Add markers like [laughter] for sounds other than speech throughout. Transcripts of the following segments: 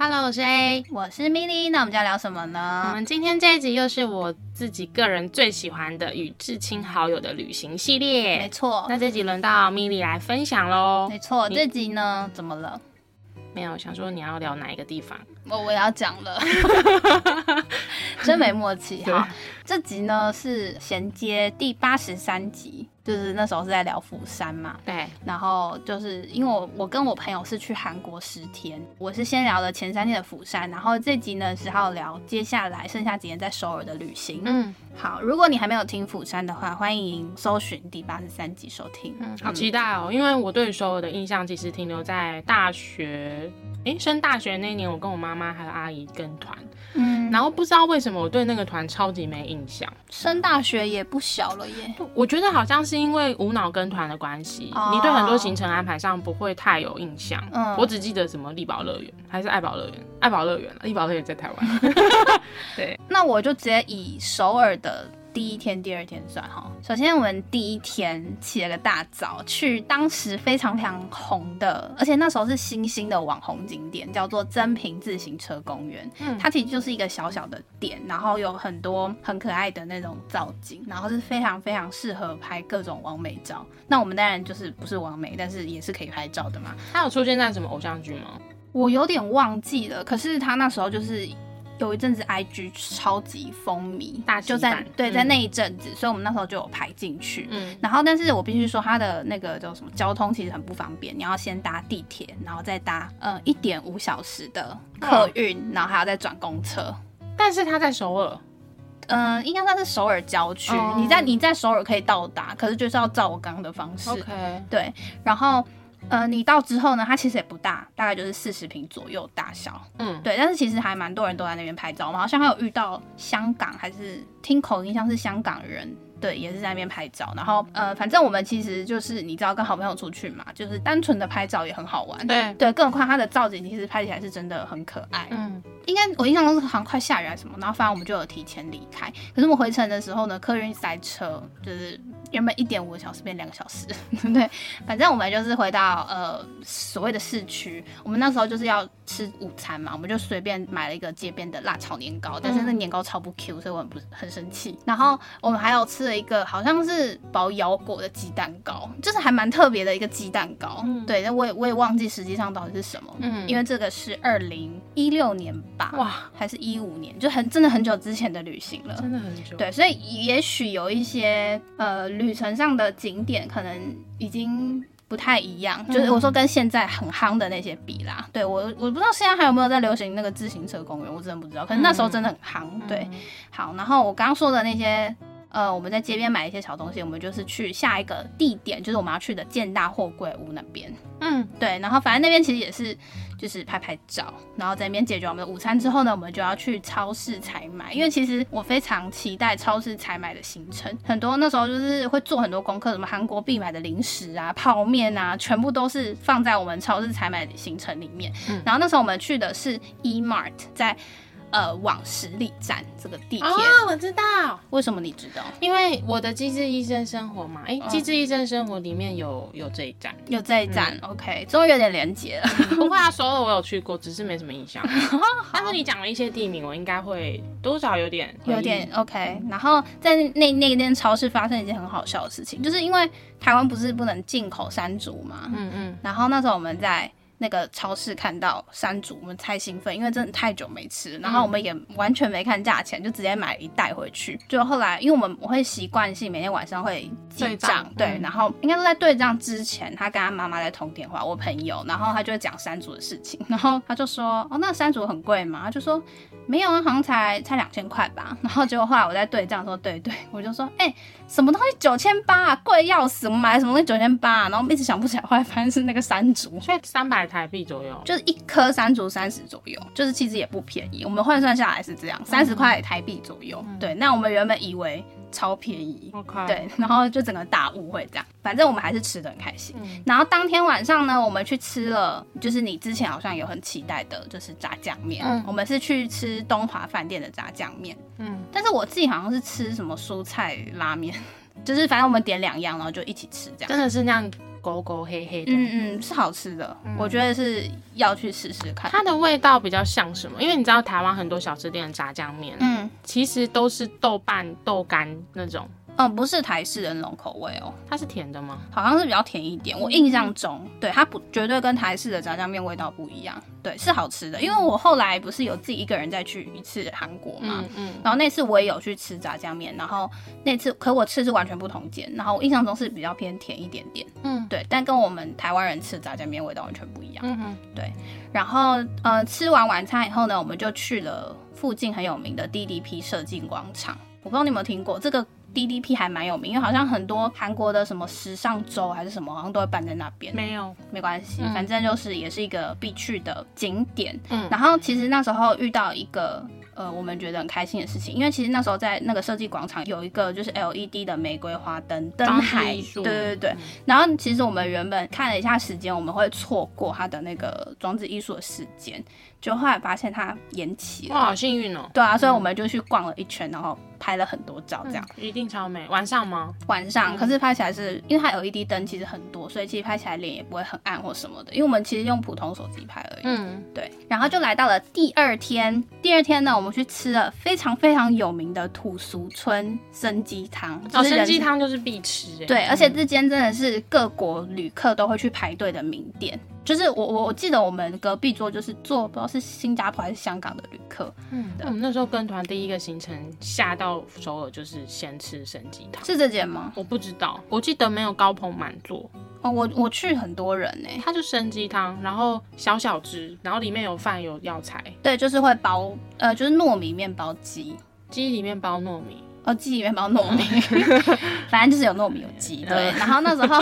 Hello，我是 A。我是 Milly，那我们要聊什么呢我呢？们今天这一集又是我自己个人最喜欢的与至亲好友的旅行系列没列。错，那这集轮到米莉来分享喽。没错，你这集呢怎么了？没有想说你要聊哪一个地方？我我要讲了，[laughs] 真没默契。对好，这集呢是衔接第八十三集，就是那时候是在聊釜山嘛。对，然后就是因为我我跟我朋友是去韩国十天，我是先聊了前三天的釜山，然后这集呢是要聊接下来剩下几天在首尔的旅行。嗯好，如果你还没有听釜山的话，欢迎搜寻第八十三集收听。嗯，好期待哦！因为我对首尔的印象其实停留在大学，诶，升大学那一年，我跟我妈妈还有阿姨跟团，嗯，然后不知道为什么我对那个团超级没印象。升大学也不小了耶。我觉得好像是因为无脑跟团的关系，哦你对很多行程安排上不会太有印象。嗯我只记得什么力宝乐园还是爱宝乐园，爱宝乐园，力宝乐园在台湾。[laughs] 对，那我就直接以首尔的第一天、第二天算哈。首先，我们第一天起了个大早，去当时非常非常红的，而且那时候是新兴的网红景点，叫做真平自行车公园。嗯它其实就是一个小小的点，然后有很多很可爱的那种造景，然后是非常非常适合拍各种完美照。那我们当然就是不是完美，但是也是可以拍照的嘛。它有出现在什么偶像剧吗？我有点忘记了，可是他那时候就是有一阵子 IG 超级风靡，大就在对在那一阵子，所以我们那时候就有排进去。嗯，然后，但是我必须说，它的那个叫什么交通其实很不方便，你要先搭地铁，然后再搭呃一点五小时的客运，然后还要再转公车。但是它在首尔，嗯、应该算是首尔郊区，哦你在你在首尔可以到达，可是就是要照我刚刚的方式。OK，对，然后呃，你到之后呢，它其实也不大，大概就是四十平左右大小。嗯，对，但是其实还蛮多人都在那边拍照。我们好像还有遇到香港，还是听口音像是香港人，对，也是在那边拍照。然后呃，反正我们其实就是你知道跟好朋友出去嘛，就是单纯的拍照也很好玩。对，对，更何况它的造景其实拍起来是真的很可爱。嗯，应该我印象中是好像快下雨还是什么，然后反正我们就有提前离开。可是我们回程的时候呢，客运塞车，就是原本一点五个小时变两个小时，[laughs] 对，反正我们就是回到呃所谓的市区，我们那时候就是要吃午餐嘛，我们就随便买了一个街边的辣炒年糕，但是那年糕超不 Q，所以我很不很生气。然后我们还有吃了一个好像是包腰果的鸡蛋糕，就是还蛮特别的一个鸡蛋糕，嗯对，那我也我也忘记实际上到底是什么，嗯因为这个是二零一六年吧，哇，还是一五年，就很真的很久之前的旅行了。真的很久。，对，所以也许有一些呃旅程上的景点可能已经不太一样，就是我说跟现在很夯的那些比啦。对我我不知道现在还有没有在流行那个自行车公园，我真的不知道。可是那时候真的很夯。对，好，然后我刚刚说的那些。呃，我们在街边买一些小东西，我们就是去下一个地点，就是我们要去的建大货柜屋那边。嗯，对，然后反正那边其实也是就是拍拍照，然后在那边解决我们的午餐之后呢，我们就要去超市采买，因为其实我非常期待超市采买的行程，很多那时候就是会做很多功课，什么韩国必买的零食啊、泡面啊，全部都是放在我们超市采买的行程里面。嗯然后那时候我们去的是 E Mart，在呃往十里站这个地铁，哦，我知道，为什么你知道？因为我的机智医生生活嘛，哎、嗯。机智医生生活里面有有这一站。有这一站、o k 终于有点连结了。[laughs] 不过他说了我有去过，只是没什么印象。[laughs] 但是你讲了一些地名，我应该会多少有点有点 OK，然后在那那间超市发生一件很好笑的事情，就是因为台湾不是不能进口山竹嘛，嗯嗯，然后那时候我们在那个超市看到山竹，我们太兴奋，因为真的太久没吃，然后我们也完全没看价钱，就直接买了一袋回去。就后来，因为我们我会习惯性每天晚上会记对账账，对，嗯然后应该都在对账之前，他跟他妈妈在通电话，我朋友，然后他就会讲山竹的事情，然后他就说，哦，那山竹很贵嘛？他就说没有啊，好像才才两千块吧。[laughs] 然后结果后来我在对账说，对对，我就说，哎、什么东西九千八啊，贵要死！我们买了什么东西九千八？然后我们一直想不起来，后来发现是那个山竹，[laughs] 所以三百台币左右。就是一颗山竹三十左右，就是其实也不便宜。我们换算下来是这样，三十块台币左右。对，那我们原本以为超便宜。OK，，对，然后就整个大误会这样，反正我们还是吃的很开心。嗯然后当天晚上呢，我们去吃了，就是你之前好像有很期待的，就是炸酱面。嗯我们是去吃东华饭店的炸酱面，嗯，但是我自己好像是吃什么蔬菜拉面，[laughs] 就是反正我们点两样，然后就一起吃这样。真的是那样勾勾黑黑的。嗯嗯，是好吃的，我觉得是要去试试看。它的味道比较像什么？因为你知道台湾很多小吃店的炸酱面，嗯其实都是豆瓣、豆干那种，嗯，不是台式的那种口味哦，它是甜的吗？好像是比较甜一点。我印象中，对它不绝对跟台式的炸酱面味道不一样，对，是好吃的。因为我后来不是有自己一个人再去一次韩国嘛，嗯嗯，然后那次我也有去吃炸酱面，然后那次可我吃是完全不同间，然后我印象中是比较偏甜一点点，嗯对，但跟我们台湾人吃的炸酱面味道完全不一样。嗯对，然后呃，吃完晚餐以后呢，我们就去了附近很有名的 DDP 设计广场。我不知道你有没有听过这个 DDP 还蛮有名，因为好像很多韩国的什么时尚周还是什么，好像都会办在那边。没有，没关系，嗯反正就是也是一个必去的景点。嗯然后其实那时候遇到一个呃，我们觉得很开心的事情，因为其实那时候在那个设计广场有一个就是 LED 的玫瑰花灯灯海，对对对。嗯然后其实我们原本看了一下时间，我们会错过它的那个装置艺术的时间，就后来发现它延期了哇，了。好幸运哦。对啊，所以我们就去逛了一圈，然后拍了很多照，这样。一定超美。晚上吗？晚上，嗯可是拍起来是因为它 LED 灯其实很多，所以其实拍起来脸也不会很暗或什么的。因为我们其实用普通手机拍而已。嗯，对，然后就来到了第二天。第二天呢，我们去吃了非常非常有名的土俗村生鸡汤，哦，就是人参鸡汤就是必吃哎。对，而且这间真的是各国旅客都会去排队的名店。就是我我我记得我们隔壁桌就是坐不知道是新加坡还是香港的旅客，嗯，我们那时候跟团第一个行程下到首尔就是先吃生鸡汤。是这间吗？我不知道，我记得没有高朋满座，哦，我我去很多人呢、它就生鸡汤，然后小小只，然后里面有饭有药材，对，就是会包呃就是糯米面包鸡，鸡里面包糯米，哦，鸡里面包糯米，[laughs] 反正就是有糯米有鸡，对。然后那时候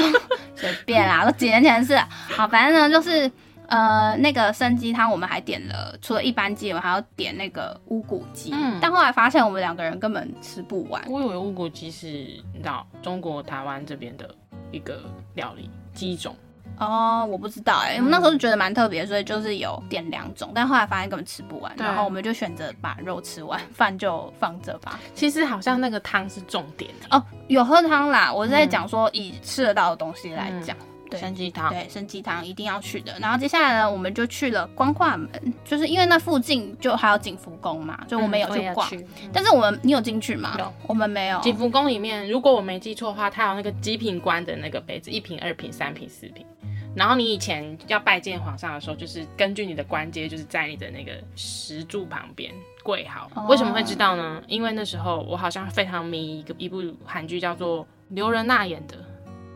随便啦，都几年前的事。好，反正呢就是呃那个生鸡汤，我们还点了，除了一般鸡，我们还要点那个乌骨鸡。嗯但后来发现我们两个人根本吃不完。我以为乌骨鸡是你知道中国台湾这边的一个料理鸡种，哦，我不知道哎、我们那时候就觉得蛮特别，所以就是有点两种，但后来发现根本吃不完，然后我们就选择把肉吃完，饭就放着吧。其实好像那个汤是重点欸哦，有喝汤啦，我是在讲说以吃得到的东西来讲。对参鸡汤，对，生鸡汤一定要去的。然后接下来呢，我们就去了光化门，就是因为那附近就还有景福宫嘛，就我们有嗯去逛。但是我们你有进去吗？有，我们没有。景福宫里面，如果我没记错的话，它有那个极品官的那个杯子，一瓶、二瓶、三瓶、四瓶。然后你以前要拜见皇上的时候，就是根据你的官阶，就是在你的那个石柱旁边跪好。哦为什么会知道呢？因为那时候我好像非常迷一个一部韩剧，叫做刘仁娜演的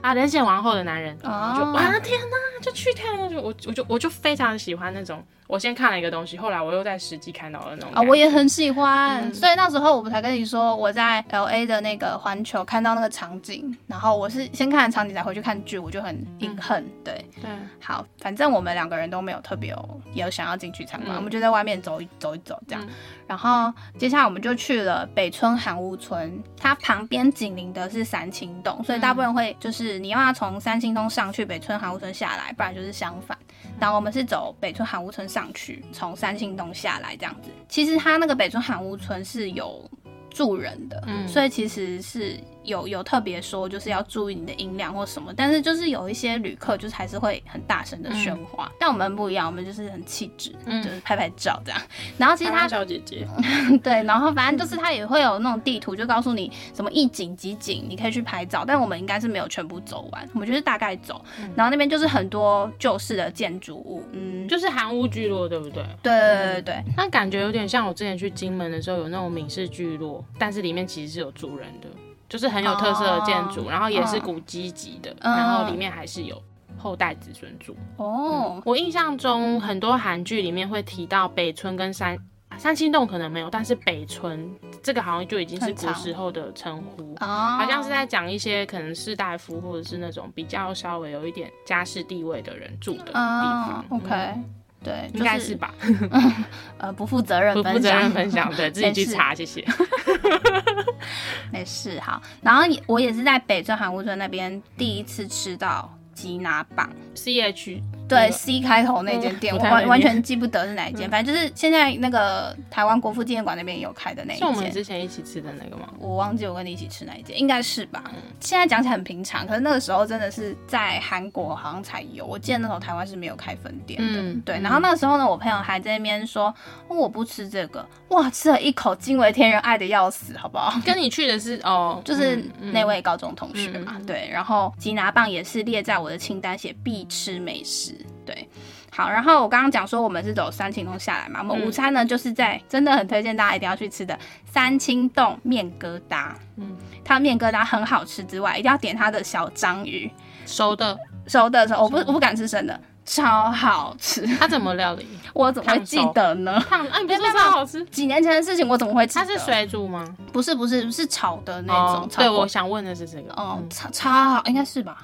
啊，人显王后的男人。哦就哇天哪，就去看，就我我就我就非常喜欢那种，我先看了一个东西，后来我又在实际看到了那种啊。我也很喜欢，嗯所以那时候我才跟你说我在 L A 的那个环球看到那个场景，然后我是先看了场景再回去看剧，我就很隐恨。对，对，好，反正我们两个人都没有特别有有想要进去参观，嗯我们就在外面走一走一走这样。嗯然后接下来我们就去了北村韩屋村，它旁边紧邻的是三清洞，所以大部分人会就是你要要从三清洞上去北村韩屋村下来，不然就是相反。然后我们是走北村韩屋村上去，从三星洞下来这样子。其实它那个北村韩屋村是有住人的，嗯所以其实是有有特别说就是要注意你的音量或什么，但是就是有一些旅客就是还是会很大声的喧哗，但我们不一样，我们就是很气质，嗯就是拍拍照这样。然后其实他小姐姐，[laughs] 对，然后反正就是他也会有那种地图，就告诉你什么一景几景，你可以去拍照。但我们应该是没有全部走完，我们就是大概走。然后那边就是很多旧式的建筑物，嗯，就是韩屋聚落，对不对？对对对对那感觉有点像我之前去金门的时候，有那种闽式聚落，但是里面其实是有住人的，就是很有特色的建筑，哦然后也是古迹级的，嗯然后里面还是有后代子孙住。哦，我印象中很多韩剧里面会提到北村跟三三清洞可能没有，但是北村这个好像就已经是古时候的称呼。哦，好像是在讲一些可能士大夫或者是那种比较稍微有一点家世地位的人住的地啊方。，OK，嗯对，应该是吧？[laughs] 呃不负责任分享，不负责任分享，对 [laughs] 自己去查，谢谢。[laughs] [laughs] 没事，好。然后我也是在北村韩屋村那边第一次吃到鸡拿棒，C H 对 C 开头那间店，我完完全记不得是哪一间，反正就是现在那个台湾国父纪念馆那边有开的那一是我们间。之前一起吃的那个吗？我忘记我跟你一起吃哪一间，应该是嗯吧？现在讲起来很平常，可是那个时候真的是在韩国好像才有，我记得那时候台湾是没有开分店的。对，然后那个时候呢，我朋友还在那边说、哦我不吃这个，哇，吃了一口惊为天人，爱的要死，好不好？[laughs] 跟你去的是哦，[laughs] 就是那位高中同学嘛，嗯嗯对，然后吉拿棒也是列在我的清单，写必吃美食，对。好，然后我刚刚讲说我们是走三清洞下来嘛，我们嗯午餐呢就是在真的很推荐大家一定要去吃的三清洞面疙瘩，嗯它面疙瘩很好吃之外，一定要点它的小章鱼，熟的，熟的时候我不我不敢吃生的，超好吃，它怎么料理？[laughs] 我怎么会记得呢？烫，哎，你不是没有说超好吃？几年前的事情我怎么会记得？它是水煮吗？不是不是是炒的那种，哦，对，我想问的是这个。哦，嗯超超好，应该是吧？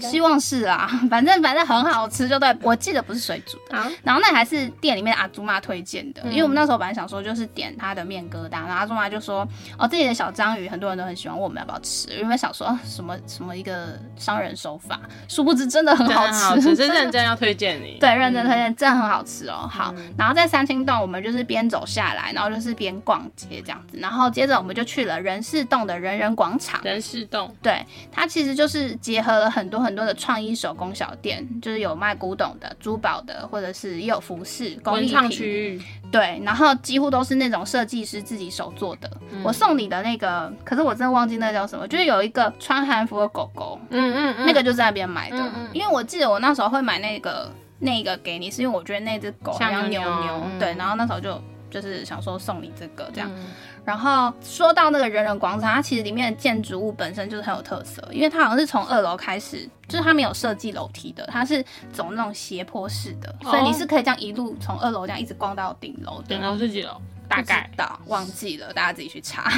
希望是啊，[laughs] 反正反正很好吃，就对。我记得不是水煮的，啊，然后那还是店里面阿祖妈推荐的，嗯因为我们那时候本来想说就是点他的面疙瘩，然后阿祖妈就说哦这里的小章鱼很多人都很喜欢，问我们要不要吃？因为想说、啊什么什么一个商人手法，殊不知真的很好真的很好吃，真，是认真要推荐你。[laughs] 对，认真推荐，真的很好吃哦。好，嗯然后在三清洞，我们就是边走下来，然后就是边逛街这样子，然后接着我们就去了人事洞的人人广场。人事洞，对，它其实就是结合了很多很多的创意手工小店，就是有卖古董的、珠宝的，或者是也有服饰、工艺文创品。区域，对，然后几乎都是那种设计师自己手做的。嗯我送你的那个，可是我真的忘记那叫什么，就是有一个穿韩服的狗狗，嗯嗯嗯，那个就在那边买的。嗯嗯因为我记得我那时候会买那个那个给你，是因为我觉得那只狗像像扭妞妞，嗯对，然后那时候就就是想说送你这个这样。嗯然后说到那个人人广场，它其实里面的建筑物本身就是很有特色，因为它好像是从二楼开始，就是它没有设计楼梯的，它是走那种斜坡式的，所以你是可以这样一路从二楼这样一直逛到顶楼的。顶楼是几楼？大概到忘记了，大家自己去查。[laughs]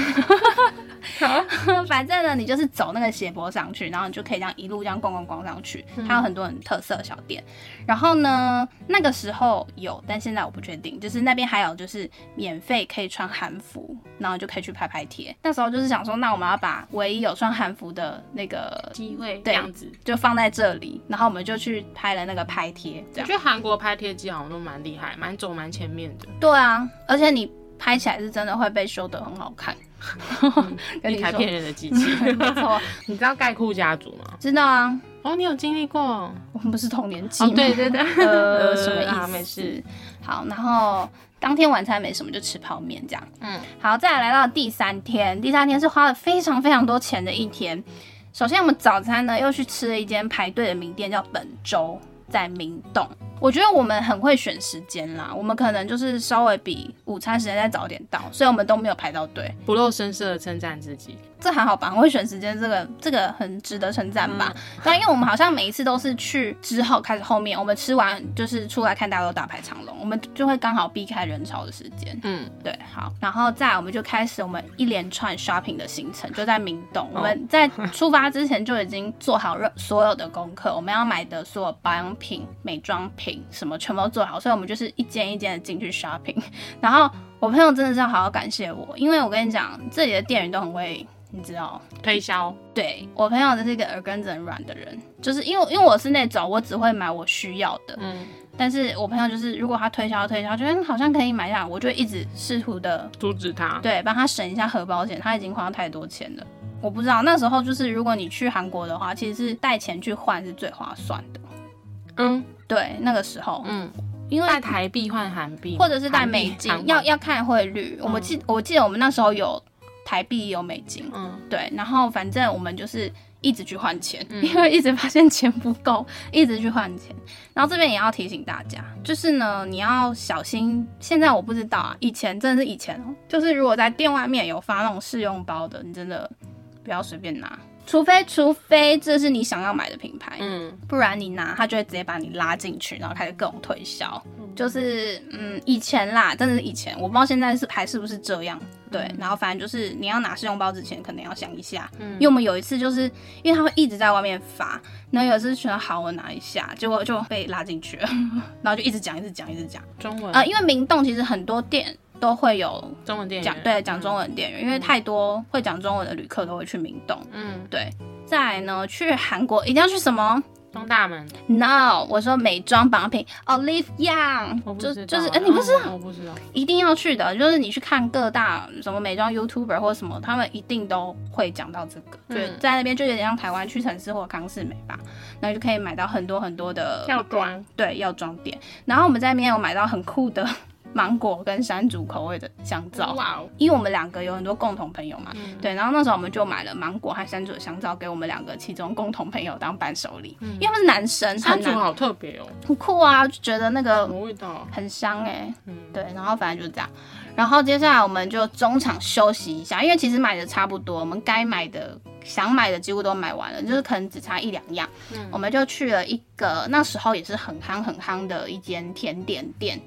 [laughs] 反正呢，你就是走那个斜坡上去，然后你就可以这样一路这样逛逛逛上去。它有很多很特色的小店。然后呢，那个时候有，但现在我不确定。就是那边还有就是免费可以穿韩服，然后就可以去拍拍贴。那时候就是想说，那我们要把唯一有穿韩服的那个机会这样子。就放在这里，然后我们就去拍了那个拍贴。我觉得韩国拍贴机好像都蛮厉害，蛮走蛮前面的，对啊，而且你拍起来是真的会被修得很好看。[laughs] 跟你说，一台骗人的机器。[laughs] 没错，[laughs] 你知道盖库家族吗？知道啊，哦，你有经历过？我们不是同年纪哦吗？，对对对，呃，什么意思？啊没事。。好，然后当天晚餐没什么，就吃泡面这样。嗯，好，再来来到第三天，第三天是花了非常非常多钱的一天。首先，我们早餐呢又去吃了一间排队的名店，叫本周，在明洞。我觉得我们很会选时间啦，我们可能就是稍微比午餐时间再早点到，所以我们都没有排到队。不露声色的称赞自己。这还好吧，很会选时间，这个这个很值得称赞吧。嗯但因为我们好像每一次都是去之后开始后面，我们吃完就是出来看大家都大排长龙，我们就会刚好避开人潮的时间。嗯，对，好，然后再来我们就开始我们一连串 shopping 的行程，就在明洞。哦我们在出发之前就已经做好任所有的功课，我们要买的所有保养品、美妆品什么全部都做好，所以我们就是一间一间的进去 shopping。然后我朋友真的是要好好感谢我，因为我跟你讲，这里的店员都很会，你知道。推销。对我朋友是一个耳根子很软的人，就是因为因为我是那种我只会买我需要的，嗯，但是我朋友就是如果他推销推销，觉得嗯好像可以买下，我就一直试图的阻止他。对帮他省一下荷包钱，他已经花太多钱了。我不知道那时候就是如果你去韩国的话，其实是带钱去换是最划算的。嗯对，那个时候，嗯，因为带台币换韩币，或者是带美金要要看汇率。我们记我记得我们那时候有台币有美金，嗯对，然后反正我们就是一直去换钱，嗯因为一直发现钱不够，[laughs] 一直去换钱。然后这边也要提醒大家，就是呢，你要小心。现在我不知道啊，以前真的是以前哦，就是如果在店外面有发那种试用包的，你真的不要随便拿。除非除非这是你想要买的品牌，嗯不然你拿他就会直接把你拉进去，然后开始各种推销。就是嗯，以前啦，真的是以前，我不知道现在是还是不是这样。对，然后反正就是你要拿试用包之前，可能要想一下，嗯因为我们有一次就是因为他会一直在外面发，然后有一次觉得好，我拿一下，结果就被拉进去了，[laughs] 然后就一直讲，一直讲，一直讲。中文呃，因为明洞其实很多店都会有中文店员讲对讲中文店员，因为太多会讲中文的旅客都会去明洞。嗯，对，再来呢，去韩国一定要去什么？东大门，？No，我说美妆保养品，Olive Young，就就是哎、你不知道？哦我不知道，一定要去的，就是你去看各大什么美妆 YouTuber 或什么，他们一定都会讲到这个，嗯。就在那边就有点像台湾屈臣氏或康士美吧，然后就可以买到很多很多的药妆，对药妆店，然后我们在那边有买到很酷的芒果跟山竹口味的香皂，哇哦，因为我们两个有很多共同朋友嘛，嗯。对，然后那时候我们就买了芒果和山竹的香皂给我们两个其中共同朋友当伴手礼，因为他们是男生，山竹好特别哦，很酷啊，就觉得那个什么味道啊？很香哎、嗯，对，然后反正就是这样。然后接下来我们就中场休息一下，因为其实买的差不多，我们该买的、想买的几乎都买完了，就是可能只差一两样。嗯。我们就去了一个那时候也是很夯很夯的一间甜点店，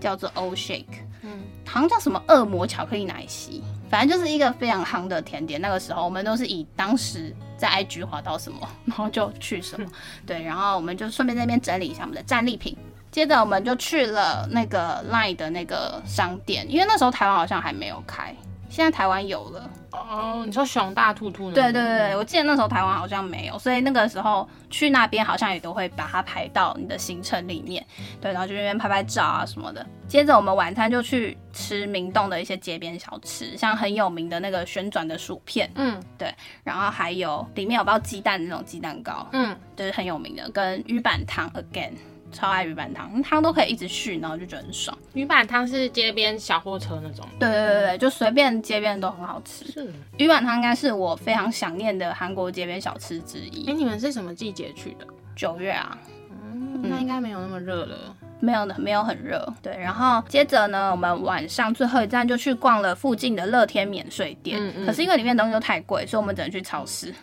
叫做 O Shake，嗯好像叫什么恶魔巧克力奶昔，反正就是一个非常夯的甜点。那个时候我们都是以当时在 IG 滑到什么，[laughs] 然后就去什么，对，然后我们就顺便在那边整理一下我们的战利品。接着我们就去了那个 Line 的那个商店，因为那时候台湾好像还没有开，现在台湾有了。哦，你说熊大兔兔呢？对对对，对我记得那时候台湾好像没有，所以那个时候去那边好像也都会把它排到你的行程里面。对，然后就那边拍拍照啊什么的。接着我们晚餐就去吃明洞的一些街边小吃，像很有名的那个旋转的薯片，嗯对然后还有里面有包鸡蛋的那种鸡蛋糕，嗯，就是很有名的，跟鱼板汤 again。超爱鱼板汤，汤都可以一直续，然后就觉得很爽。鱼板汤是街边小货车那种，对对对对，就随便街边都很好吃。是。鱼板汤应该是我非常想念的韩国街边小吃之一哎，一。你们是什么季节去的？九月啊，嗯，那应该没有那么热了。没有的没有很热。对，然后接着呢，我们晚上最后一站就去逛了附近的乐天免税店。嗯嗯可是因为里面东西都太贵，所以我们只能去超市。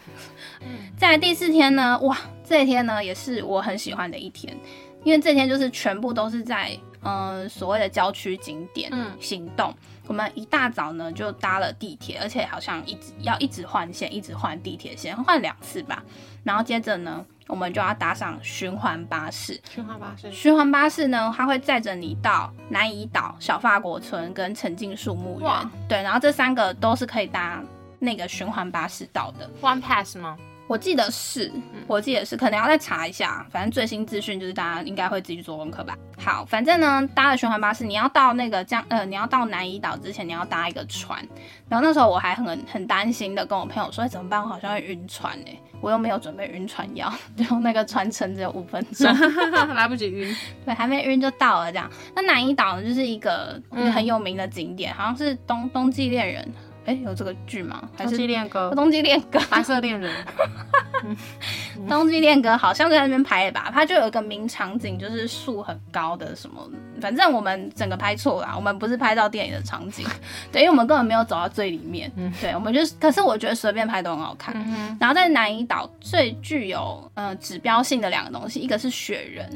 [laughs] 再来第四天呢，哇，这一天呢也是我很喜欢的一天，因为这天就是全部都是在嗯、呃所谓的郊区景点嗯行动。我们一大早呢就搭了地铁，而且好像一直要一直换线，一直换地铁线，换两次吧。然后接着呢，我们就要搭上循环巴士。循环巴士，循环巴士呢，它会载着你到南怡岛、小法国村跟沉浸树木园哇。对，然后这三个都是可以搭那个循环巴士到的。One Pass 吗？我记得是，我记得是，可能要再查一下。反正最新资讯就是大家应该会自己做功课吧。好，反正呢，搭了循环巴士，你要到那个江呃，你要到南怡岛之前，你要搭一个船。然后那时候我还很很担心的跟我朋友说，哎怎么办？我好像会晕船哎、我又没有准备晕船药，就那个船程只有五分钟。[laughs] 来不及晕。对，还没晕就到了这样。那南怡岛呢，就是一个嗯很有名的景点，好像是冬冬季恋人，哎，有这个剧吗？还冬是季恋歌，冬季恋歌？白色恋人。[laughs] 冬季恋歌好像在那边拍的吧？它就有一个名场景，就是树很高的什么，反正我们整个拍错了，我们不是拍到电影的场景，[laughs] 对，因为我们根本没有走到最里面，对，我们就是，可是我觉得随便拍都很好看。嗯，然后在南怡岛最具有呃指标性的两个东西，一个是雪人，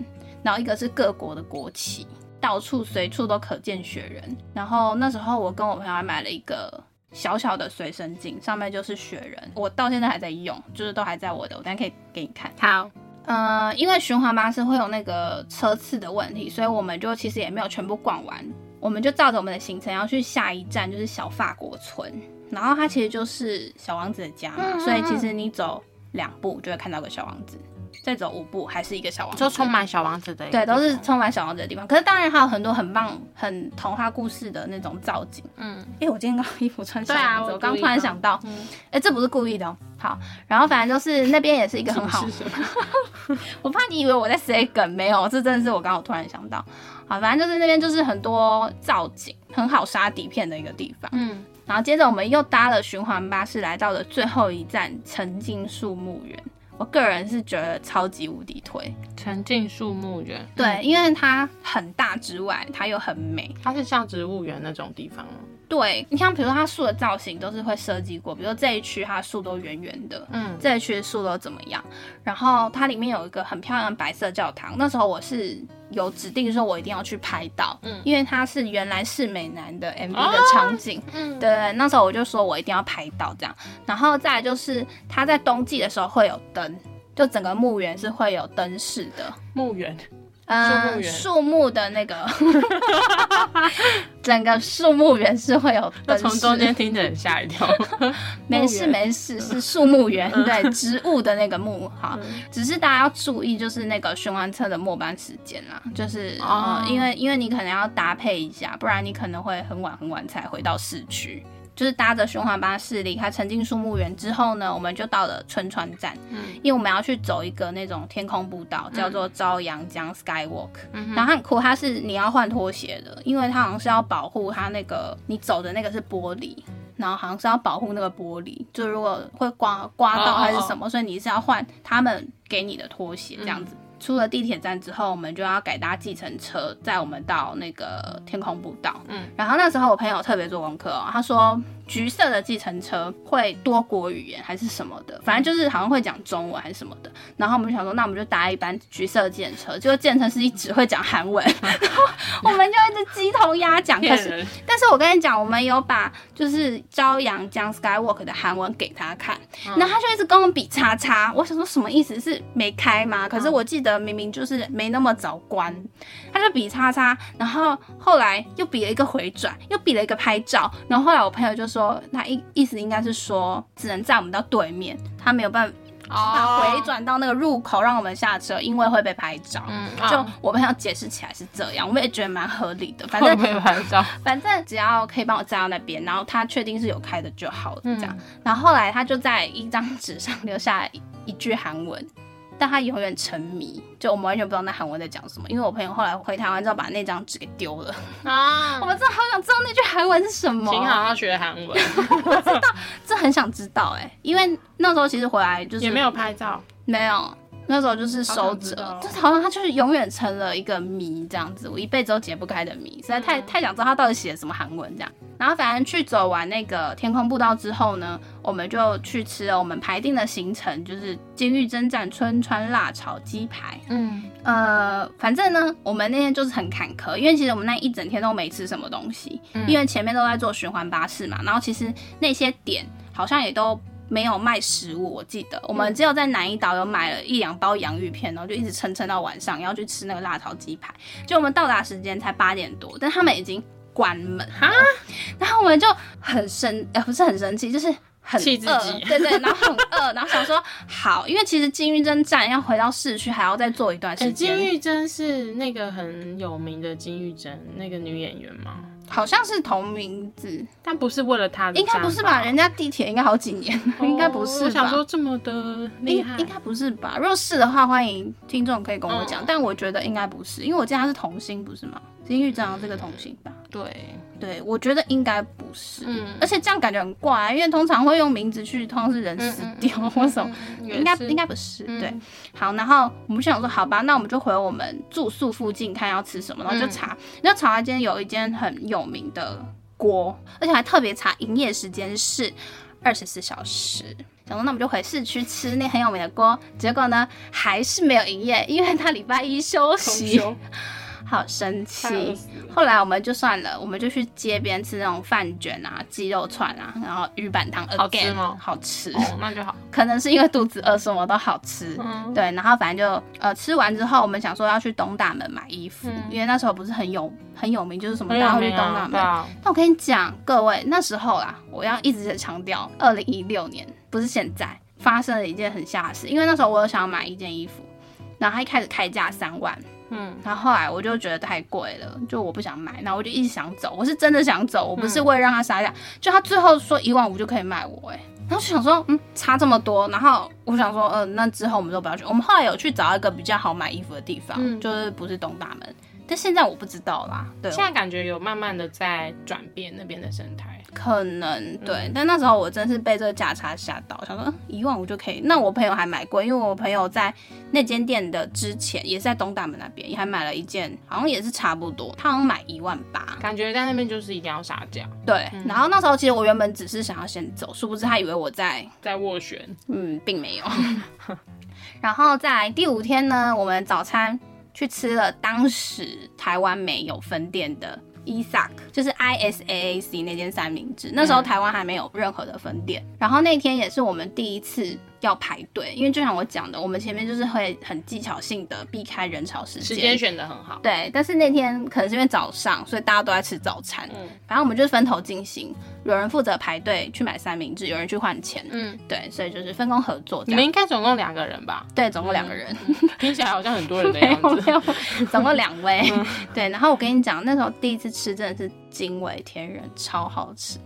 然后一个是各国的国旗，到处随处都可见雪人。然后那时候我跟我朋友还买了一个小小的随身镜，上面就是雪人，我到现在还在用，就是都还在我的，我等下可以给你看。好，呃，因为循环巴士会有那个车次的问题，所以我们就其实也没有全部逛完，我们就照着我们的行程要去下一站，就是小法国村。然后它其实就是小王子的家嘛，所以其实你走两步就会看到个小王子，再走五步还是一个小王子，就充满小王子的对，都是充满小王子的地方。可是当然还有很多很棒、很童话故事的那种造景。嗯，哎、我今天刚衣服穿小对啊王子，我我刚突然想到，哎、嗯这不是故意的、哦。好，然后反正就是那边也是一个很好？[laughs] 我怕你以为我在塞梗，没有，这真的是我刚好突然想到。好，反正就是那边就是很多造景，很好杀底片的一个地方。嗯，然后接着我们又搭了循环巴士来到了最后一站沉浸树木园。我个人是觉得超级无敌推，沉浸树木园，对，因为它很大之外，它又很美。它是像植物园那种地方吗？对你像比如说它树的造型都是会设计过，比如说这一区它树都圆圆的，嗯，这一区的树都怎么样。然后它里面有一个很漂亮的白色教堂，那时候我是有指定说我一定要去拍到，嗯因为它是原来是美男的 MV 哦的场景。嗯，对对，那时候我就说我一定要拍到这样，然后再来就是它在冬季的时候会有灯，就整个墓园是会有灯饰的。墓园，呃树木的那个，[laughs] 整个树木园是会有灯从中间听着很吓一跳。[laughs] 没事没事，是树木园，对，植物的那个木 [laughs] 哈。只是大家要注意，就是那个循环车的末班时间啦，就是、哦呃，因为因为你可能要搭配一下，不然你可能会很晚很晚才回到市区。就是搭着循环巴士离开沉浸树木园之后呢，我们就到了春川站，嗯。因为我们要去走一个那种天空步道，叫做朝阳江 Skywalk。嗯然后很酷，它是你要换拖鞋的，因为它好像是要保护它那个你走的那个是玻璃，然后好像是要保护那个玻璃，就如果会刮刮到还是什么，所以你是要换他们给你的拖鞋这样子。出了地铁站之后，我们就要改搭计程车，载我们到那个天空步道。嗯，然后那时候我朋友特别做功课哦，他说橘色的计程车会多国语言还是什么的，反正就是好像会讲中文还是什么的。然后我们就想说，那我们就搭一班橘色的计程车，结果计程车司机只会讲韩文，[laughs] 然后我们就一直鸡同鸭讲。可是。但是我跟你讲，我们有把就是朝阳江 Skywalk 的韩文给他看，然后他就一直跟我比叉叉。我想说什么意思？是没开吗？可是我记得明明就是没那么早关，他就比叉叉，然后后来又比了一个回转，又比了一个拍照，然后后来我朋友就说，他意意思应该是说只能载我们到对面，他没有办法哦回转到那个入口让我们下车，因为会被拍照。嗯，就啊我朋友解释起来是这样，我们也觉得蛮合理的。[laughs] 反正不会拍照？[laughs] 反正只要可以帮我载到那边，然后他确定是有开的就好了，这样。嗯然后后来他就在一张纸上留下一一句韩文，但他永远沉迷，就我们完全不知道那韩文在讲什么。因为我朋友后来回台湾之后把那张纸给丢了，啊 [laughs] 我们真的好想知道那句韩文是什么，幸好要学韩文，[laughs] 我知道这很想知道哎、因为那时候其实回来就是也没有拍照。没有。那时候就是收好想知着，就是好像他就是永远成了一个谜这样子，我一辈子都解不开的谜，实在太太想知道他到底写了什么韩文这样。然后反正去走完那个天空步道之后呢，我们就去吃了我们排定的行程，就是金玉珍站春川辣炒鸡排。嗯，呃，反正呢，我们那天就是很坎坷，因为其实我们那一整天都没吃什么东西，嗯因为前面都在做循环巴士嘛，然后其实那些点好像也都。没有卖食物，我记得我们只有在南怡岛有买了一两包洋芋片，然后就一直撑撑到晚上，然后去吃那个辣炒鸡排。就我们到达时间才八点多，但他们已经关门哈，然后我们就很生，呃，不是很生气，就是很饿气自己对对，然后很饿，然后想说好，因为其实金玉珍站要回到市区还要再坐一段哎，时间，金玉珍是那个很有名的金玉珍，那个女演员吗？好像是同名字，但不是为了他的，应该不是吧？人家地铁应该好几年，应该不是吧？哦我想说这么的厉害应应，该不是吧？如果是的话，欢迎听众可以跟我讲，嗯但我觉得应该不是，因为我记得他是童星，不是吗？金玉珍好像是个童星吧？对，对，我觉得应该不是，嗯。而且这样感觉很怪、啊，因为通常会用名字去，通常是人死掉或什么，应该应该不是。嗯。对，好，然后我们就想说，好吧，那我们就回我们住宿附近看要吃什么，然后就查，然后查间有一间很有名的锅，而且还特别查营业时间是二十四小时。想说那我们就回市区吃那很有名的锅，结果呢还是没有营业，因为他礼拜一休息，[laughs] 好生气。后来我们就算了，我们就去街边吃那种饭卷啊、鸡肉串啊，然后鱼板汤好吃吗好吃，哦，那就好。可能是因为肚子饿，什么都好吃。嗯，对，然后反正就呃吃完之后，我们想说要去东大门买衣服，嗯因为那时候不是很有很有名，就是什么很大家会东大门。但我跟你讲，各位那时候啦，我要一直在强调，二零一六年不是现在发生了一件很吓的事，因为那时候我有想要买一件衣服，然后他一开始开价三万，嗯，然后后来我就觉得太贵了，就我不想买，然后我就一直想走，我是真的想走，我不是为了让他杀价，就他最后说一万五就可以卖我、哎，然后就想说，嗯，差这么多，然后我想说，呃，那之后我们都不要去，我们后来有去找一个比较好买衣服的地方，嗯就是不是东大门，但现在我不知道啦，对，现在感觉有慢慢的在转变那边的生态。可能对，但那时候我真是被这个价差吓到，想说嗯一万五就可以。那我朋友还买过，因为我朋友在那间店的之前也是在东大门那边，也还买了一件，好像也是差不多，他好像买一万八。感觉在那边就是一定要杀价，对，然后那时候其实我原本只是想要先走，殊不知他以为我在，在斡旋。嗯，并没有。[laughs] 然后在第五天呢，我们早餐去吃了当时台湾没有分店的 ISAC，就是 I S A A C 那间三明治，那时候台湾还没有任何的分店。然后那天也是我们第一次要排队，因为就像我讲的，我们前面就是会很技巧性的避开人潮时间。时间选的很好。对，但是那天可能是因为早上，所以大家都在吃早餐。嗯反正我们就是分头进行，有人负责排队去买三明治，有人去换钱。嗯，对，所以就是分工合作你们。应该总共两个人吧？对，总共两个人。听起来好像很多人的 [laughs] 样子。有没有，总共两位。对，然后我跟你讲，那时候第一次吃真的是惊为天人，超好吃。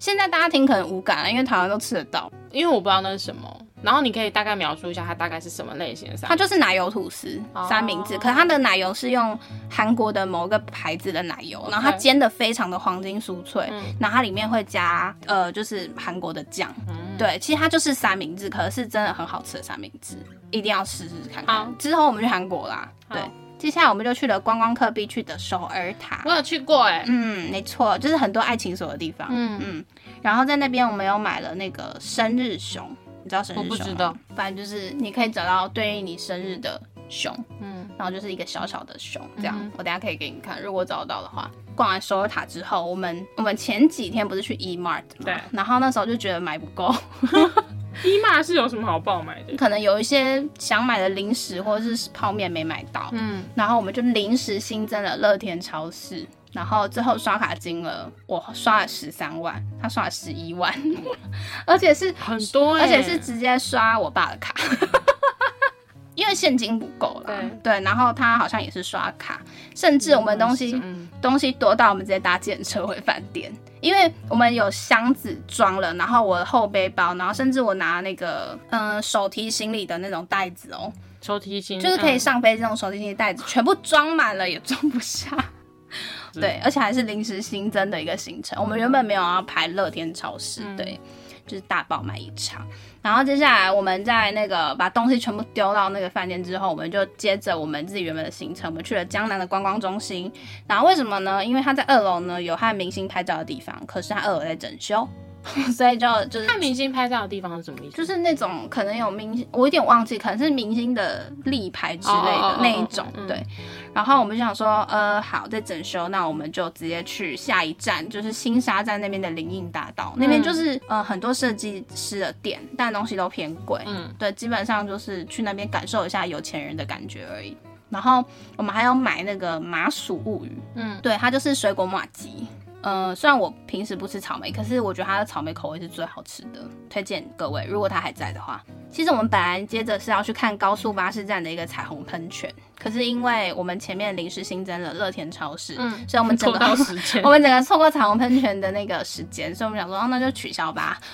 现在大家听可能无感了，因为台湾都吃得到。因为我不知道那是什么，然后你可以大概描述一下它大概是什么类型的三它就是奶油吐司哦。三明治，可是它的奶油是用韩国的某个牌子的奶油，然后它煎的非常的黄金酥脆，嗯。然后它里面会加呃就是韩国的酱。嗯。对，其实它就是三明治，可是真的很好吃的三明治，一定要试试看好。看。之后我们去韩国啦，好。对，接下来我们就去了观光客必去的首尔塔。我有去过哎、嗯，没错，就是很多爱情锁的地方。嗯嗯，然后在那边我们有买了那个生日熊，你知道生日熊吗？我不知道。反正就是你可以找到对应你生日的熊，嗯，然后就是一个小小的熊这样。嗯我等下可以给你看，如果找到的话。逛完首尔塔之后，我们我们前几天不是去 E Mart 吗？对然后那时候就觉得买不够，[laughs] 伊玛是有什么好爆买的？可能有一些想买的零食或者是泡面没买到，嗯，然后我们就临时新增了乐天超市，然后最后刷卡金额我刷了十三万，他刷了十一万，[laughs] 而且是很多哎、而且是直接刷我爸的卡，因 [laughs] 为现金不够了。对然后他好像也是刷卡，甚至我们东西、嗯东西多到我们直接搭电车回饭店，因为我们有箱子装了，然后我的后背包，然后甚至我拿那个嗯、呃手提行李的那种袋子哦，手提醒就是可以嗯上飞机那种手提行李袋子，全部装满了也装不下。[laughs] 对，而且还是临时新增的一个行程。我们原本没有要排乐天超市，嗯对，就是大爆买一场。然后接下来我们在那个把东西全部丢到那个饭店之后，我们就接着我们自己原本的行程，我们去了江南的观光中心。然后为什么呢？因为它在二楼呢有和明星拍照的地方，可是它二楼在整修，[laughs] 所以就就是看明星拍照的地方是什么意思？就是那种可能有明星，我有点忘记，可能是明星的立牌之类的那一种嗯，对。然后我们就想说，呃，好，在整修，那我们就直接去下一站，就是新沙站那边的林荫大道，那边就是呃很多设计师的店，但东西都偏贵，嗯对，基本上就是去那边感受一下有钱人的感觉而已。然后我们还要买那个麻薯物语，嗯，对，它就是水果马吉。呃，虽然我平时不吃草莓，可是我觉得它的草莓口味是最好吃的，推荐各位，如果它还在的话。其实我们本来接着是要去看高速巴士站的一个彩虹喷泉，可是因为我们前面临时新增了乐天超市，嗯所以我们整个 [laughs] 到时间我，们整个错过彩虹喷泉的那个时间，所以我们想说，哦，那就取消吧。[laughs]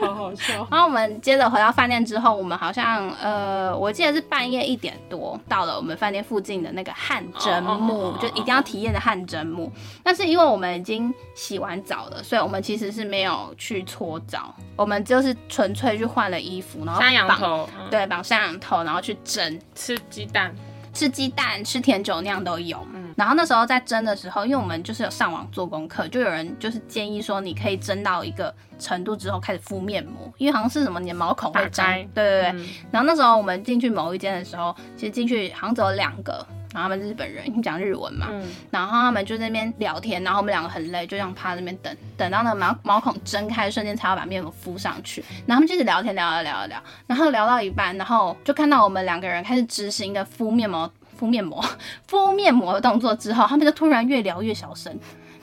好好笑。然后我们接着回到饭店之后，我们好像呃，我记得是半夜一点多到了我们饭店附近的那个汗蒸木就一定要体验的汗蒸木。但是因为我们已经洗完澡了，所以我们其实是没有去搓澡，我们就是纯粹去换了衣服，然后山羊绑，头，嗯对，绑山羊头，然后去蒸。吃鸡蛋，吃鸡蛋、吃甜酒那样都有。嗯然后那时候在蒸的时候，因为我们就是有上网做功课，就有人就是建议说，你可以蒸到一个程度之后开始敷面膜，因为好像是什么你的毛孔会张。对对对。嗯然后那时候我们进去某一间的时候，其实进去好像只有两个，然后他们是日本人，因为讲日文嘛。嗯，然后他们就在那边聊天，然后我们两个很累，就这样趴在那边等，等到那个毛毛孔睁开的瞬间，才要把面膜敷上去。然后他们就是聊天，聊聊聊然后聊到一半，然后就看到我们两个人开始执行一个敷面膜、敷面膜、敷面膜的动作之后，他们就突然越聊越小声。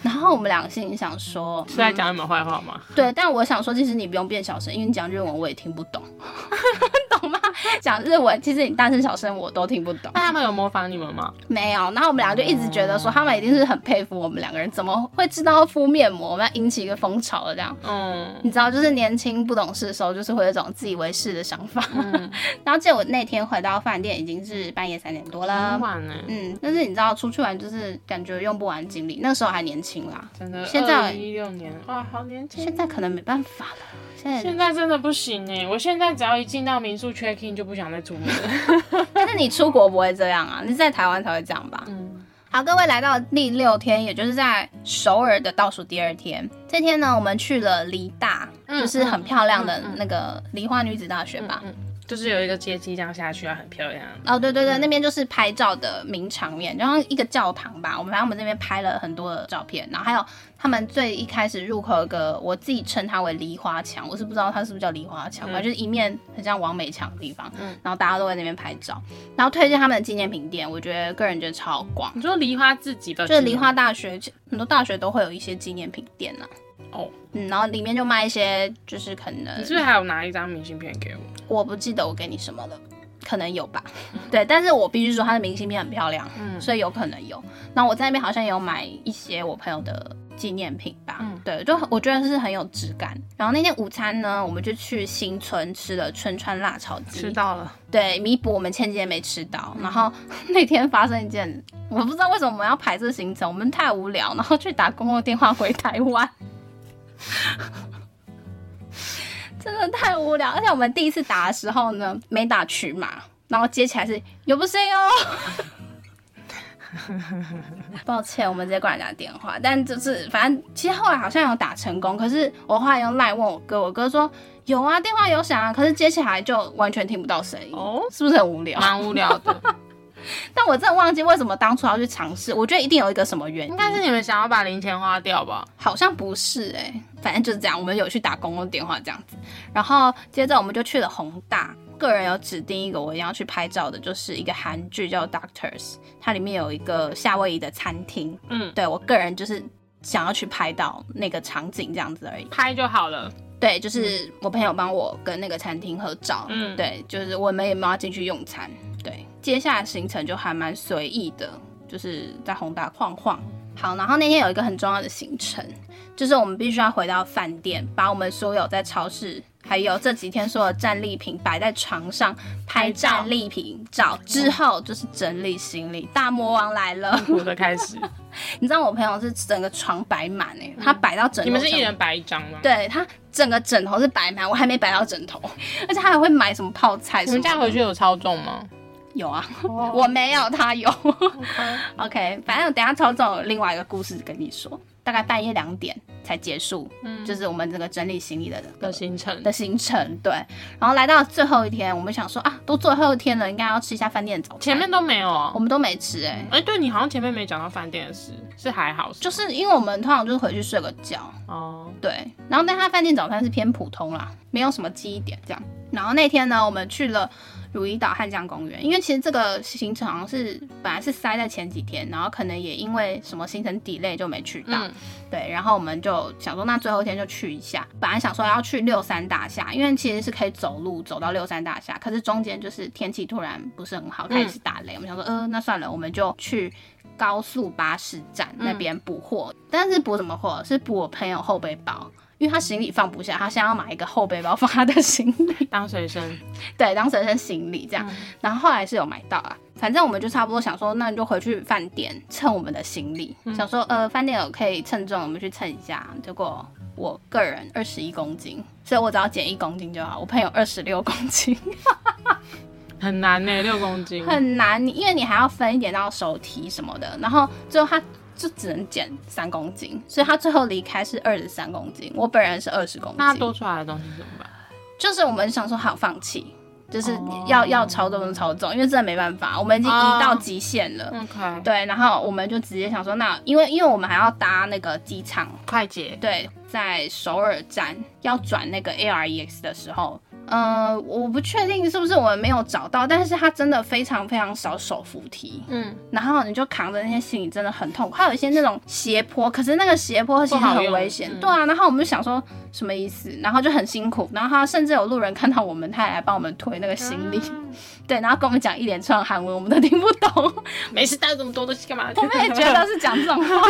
然后我们两个心里想说，是在讲你们坏话吗？对，但我想说，其实你不用变小声，因为你讲日文我也听不懂？[laughs] [laughs] 讲日文，其实你大声小声我都听不懂。那他们有模仿你们吗？没有，然后我们两个就一直觉得说，他们一定是很佩服我们两个人，怎么会知道敷面膜，我们要引起一个风潮的这样。嗯，你知道，就是年轻不懂事的时候，就是会有一种自以为是的想法。嗯 [laughs] 然后，结果那天回到饭店已经是半夜三点多了很。晚呢，嗯，但是你知道，出去玩就是感觉用不完精力，那时候还年轻啦，真的。现在一六年，哇，好年轻。现在可能没办法了。现在，现在真的不行哎！我现在只要一进到民宿 check in 就不想再出门了。[laughs] 但是你出国不会这样啊，你是在台湾才会这样吧？嗯，好，各位来到第六天，也就是在首尔的倒数第二天。这天呢，我们去了梨大，嗯就是很漂亮的那个梨花女子大学吧。嗯就是有一个阶梯这样下去啊，很漂亮。哦，对对对，那边就是拍照的名场面，然后一个教堂吧，我们反正我们那边拍了很多的照片，然后还有他们最一开始入口有个，我自己称它为梨花墙，我是不知道它是不是叫梨花墙，反正就是一面很像王美墙的地方，嗯。然后大家都在那边拍照，然后推荐他们的纪念品店，我觉得个人觉得超广，你说梨花自己的，就是梨花大学很多大学都会有一些纪念品店呢、哦。嗯，然后里面就卖一些，就是可能你是不是还有拿一张明信片给我？我不记得我给你什么了，可能有吧。[laughs] 对，但是我必须说它的明信片很漂亮，嗯所以有可能有。那我在那边好像也有买一些我朋友的纪念品吧，嗯对，就我觉得是很有质感。然后那天午餐呢，我们就去新村吃了春川辣炒鸡，吃到了，对，弥补我们前几天没吃到。然后那天发生一件，我不知道为什么我们要排这行程，我们太无聊，然后去打公共电话回台湾。[laughs] 真的太无聊，而且我们第一次打的时候呢，没打取码，然后接起来是有不是哦。[laughs] 抱歉，我们直接挂人家电话，但就是反正其实后来好像有打成功，可是我后来用赖问我哥，我哥说有啊，电话有响啊，可是接起来就完全听不到声音，哦，是不是很无聊？蛮无聊的。[laughs] 但我真的忘记为什么当初要去尝试，我觉得一定有一个什么原因，应该是你们想要把零钱花掉吧？好像不是哎、反正就是这样，我们有去打公共电话这样子，然后接着我们就去了宏大。个人有指定一个我一定要去拍照的，就是一个韩剧叫《Doctors》，它里面有一个夏威夷的餐厅，嗯，对我个人就是想要去拍到那个场景这样子而已。拍就好了。对，就是我朋友帮我跟那个餐厅合照，嗯对，就是我们也没有进去用餐，对，接下来行程就还蛮随意的，就是在宏大晃晃。好，然后那天有一个很重要的行程，就是我们必须要回到饭店，把我们所有在超市还有这几天所有战利品摆在床上拍战利品照之后，就是整理行李。大魔王来了，我的开始，你知道我朋友是整个床摆满哎，他摆到枕头你们是一人摆一张吗？，对他整个枕头是摆满，我还没摆到枕头，而且他还会买什么泡菜什么的。你们家回去有超重吗？有啊，我没有，他有。OK，[laughs] 反正等下超总有另外一个故事跟你说，大概半夜两点才结束，嗯就是我们这个整理行李的的行程的行程。对，然后来到最后一天，我们想说啊，都最后一天了，应该要吃一下饭店早餐。前面都没有啊我。们都没吃哎、哎、对你好像前面没讲到饭店的事，是还好是，就是因为我们通常就是回去睡个觉，哦，对，然后但他饭店早餐是偏普通啦，没有什么记忆点这样。然后那天呢，我们去了如意岛汉江公园，因为其实这个行程好像是本来是塞在前几天，然后可能也因为什么行程抵累就没去到。对，然后我们就想说，那最后一天就去一下。本来想说要去六三大厦，因为其实是可以走路走到六三大厦，可是中间就是天气突然不是很好，开始打雷。我们想说，呃，那算了，我们就去高速巴士站那边补货。但是补什么货？是补我朋友后背包。因为他行李放不下，他现在要买一个后背包放他的行李，当随身，[laughs] 对，当随身行李这样。然后后来是有买到啊，反正我们就差不多想说，那你就回去饭店称我们的行李，想说呃饭店有可以称重，我们去称一下。结果我个人二十一公斤，所以我只要减一公斤就好。我朋友二十六公斤，[laughs] 很难呢，六公斤，很难，你因为你还要分一点到手提什么的，然后最后他。就只能减三公斤，所以他最后离开是二十三公斤，我本人是二十公斤。那多出来的东西怎么办？就是我们想说好放弃，就是哦要、要超重就超重，因为真的没办法，我们已经移到极限了。OK，对，然后我们就直接想说，那因为因为我们还要搭那个机场，快捷，对，在首尔站要转那个 AREX 的时候，呃，我不确定是不是我们没有找到，但是它真的非常非常少手扶梯，嗯，然后你就扛着那些行李，真的很痛苦。还有一些那种斜坡，可是那个斜坡其实很危险，嗯对啊。然后我们就想说什么意思，然后就很辛苦。然后他甚至有路人看到我们，他也来帮我们推那个行李，[laughs] 对，然后跟我们讲一连串韩文，我们都听不懂。没事带这么多东西干嘛？我们也觉得是讲这种话，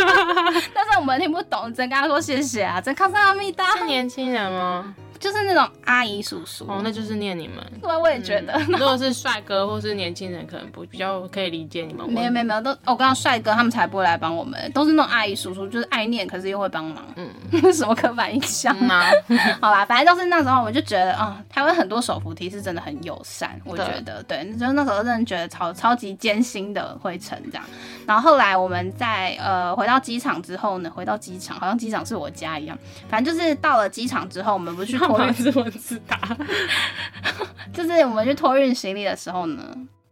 但是我们听不懂，只能跟他说谢谢啊，真康萨阿密达，是年轻人吗？就是那种阿姨叔叔。哦，那就是念你们。对，我也觉得。如果是帅哥或是年轻人，可能不比较可以理解你们。没有没有没有，都我刚刚帅哥他们才不会来帮我们，都是那种阿姨叔叔，就是爱念，可是又会帮忙。嗯，[laughs] 什么刻板印象？嗯啊，[laughs] 好吧，反正就是那时候我就觉得啊、台湾很多手扶梯是真的很友善，我觉得对，就是那时候真的觉得超超级艰辛的回程这样。然后后来我们在呃回到机场之后呢，回到机场好像机场是我家一样，反正就是到了机场之后，我们不是去托运干嘛一直文字打？[laughs] 就是我们去托运行李的时候呢，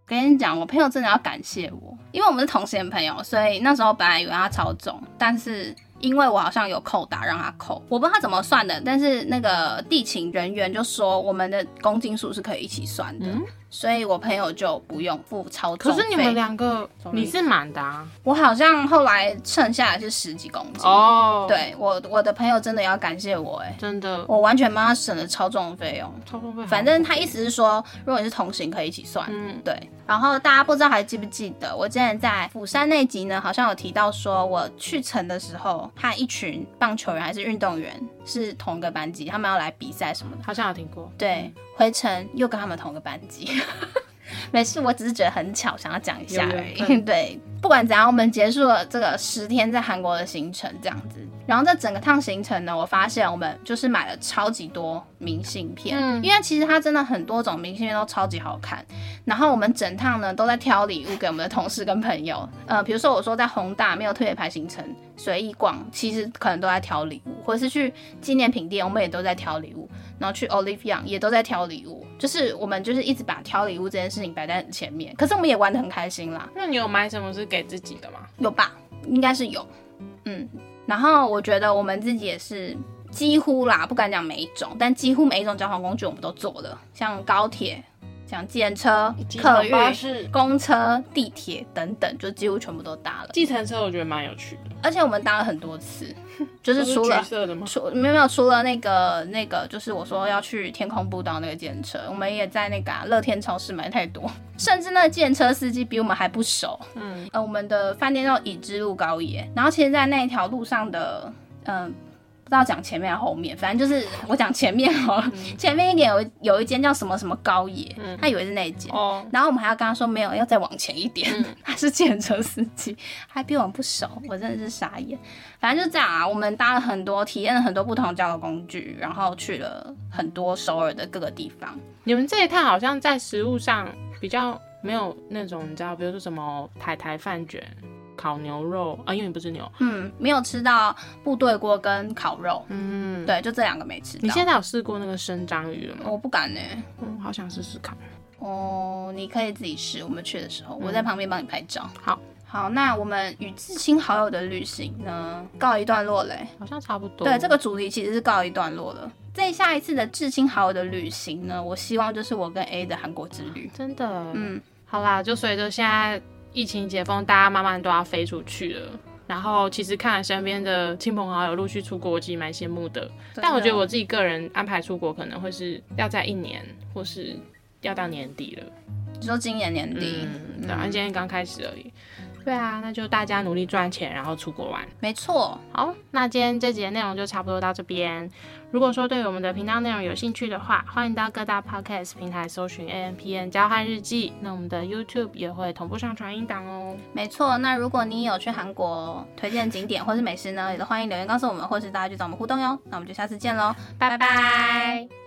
跟你讲，我朋友真的要感谢我，因为我们是同行朋友，所以那时候本来以为他超重，但是因为我好像有扣打让他扣，我不知道他怎么算的，但是那个地勤人员就说我们的公斤数是可以一起算的，嗯所以我朋友就不用付超重。可是你们两个你是满的啊？我好像后来称下来是十几公斤。哦，，对我我的朋友真的要感谢我哎、真的我完全帮他省了超重的费用。超重费，反正他意思是说，如果你是同行可以一起算。嗯，对，然后大家不知道还记不记得，我之前在釜山那集呢，好像有提到说，我去程的时候，他一群棒球员还是运动员是同一个班级，他们要来比赛什么的。好像有听过。对，回程又跟他们同个班级。[laughs] 没事，我只是觉得很巧，想要讲一下而已。[laughs] 对，不管怎样，我们结束了这个十天在韩国的行程，这样子。然后这整个趟行程呢，我发现我们就是买了超级多明信片，嗯因为其实它真的很多种明信片都超级好看。然后我们整趟呢都在挑礼物给我们的同事跟朋友。呃，比如说我说在宏大没有特别排行程，随意逛，其实可能都在挑礼物，或者是去纪念品店，我们也都在挑礼物。然后去 Olive Young 也都在挑礼物，就是我们就是一直把挑礼物这件事情摆在很前面。可是我们也玩的很开心啦，那你有买什么是给自己的吗？有吧？应该是有，嗯。然后我觉得我们自己也是几乎啦，不敢讲每一种，但几乎每一种交通工具我们都坐了，像高铁、像计程车、客运、公车、地铁等等，就几乎全部都搭了。计程车，我觉得蛮有趣的。而且我们搭了很多次，[laughs] 就是除了？除没有没有，除了那个那个，就是我说要去天空步道那个电车，我们也在那个啊乐、天超市买太多，[laughs] 甚至那个车司机比我们还不熟。嗯，呃，我们的饭店叫已知路高野，然后其实，在那一条路上的，嗯、不知道讲前面还是后面，反正就是我讲前面好了。前面一点有有一间叫什么什么高野，他以为是那一间。哦，然后我们还要跟他说没有，要再往前一点。嗯 [laughs] 他是计程车司机，还比我们不熟，我真的是傻眼。反正就这样啊，我们搭了很多，体验了很多不同的交通工具，然后去了很多首尔的各个地方。你们这一趟好像在食物上比较没有那种，你知道，比如说什么台台饭卷、烤牛肉啊，因为你不吃牛。嗯，没有吃到部队锅跟烤肉，嗯，对，就这两个没吃到。你现在有试过那个生章鱼了吗？我不敢呢、嗯，好想试试看。哦，你可以自己试。我们去的时候，我在旁边帮你拍照。好，好，那我们与至亲好友的旅行呢，告一段落嘞。好像差不多。对，这个主题其实是告一段落了。在下一次的至亲好友的旅行呢，我希望就是我跟 A 的韩国之旅。真的，嗯，好啦，就随着现在疫情解封，大家慢慢都要飞出去了。然后其实看身边的亲朋好友陆续出国，我其实蛮羡慕的。但我觉得我自己个人安排出国可能会是要在一年，或是要到年底了。你说今年年底，嗯，对啊，今天刚开始而已。对啊，那就大家努力赚钱，然后出国玩。没错，好，那今天这集的内容就差不多到这边。如果说对我们的频道内容有兴趣的话，欢迎到各大 podcast 平台搜寻 A M P N 交换日记。那我们的 YouTube 也会同步上传音档哦。没错。那如果你有去韩国推荐景点或是美食呢，也都欢迎留言告诉我们，或是大家去找我们互动哟。那我们就下次见喽，拜拜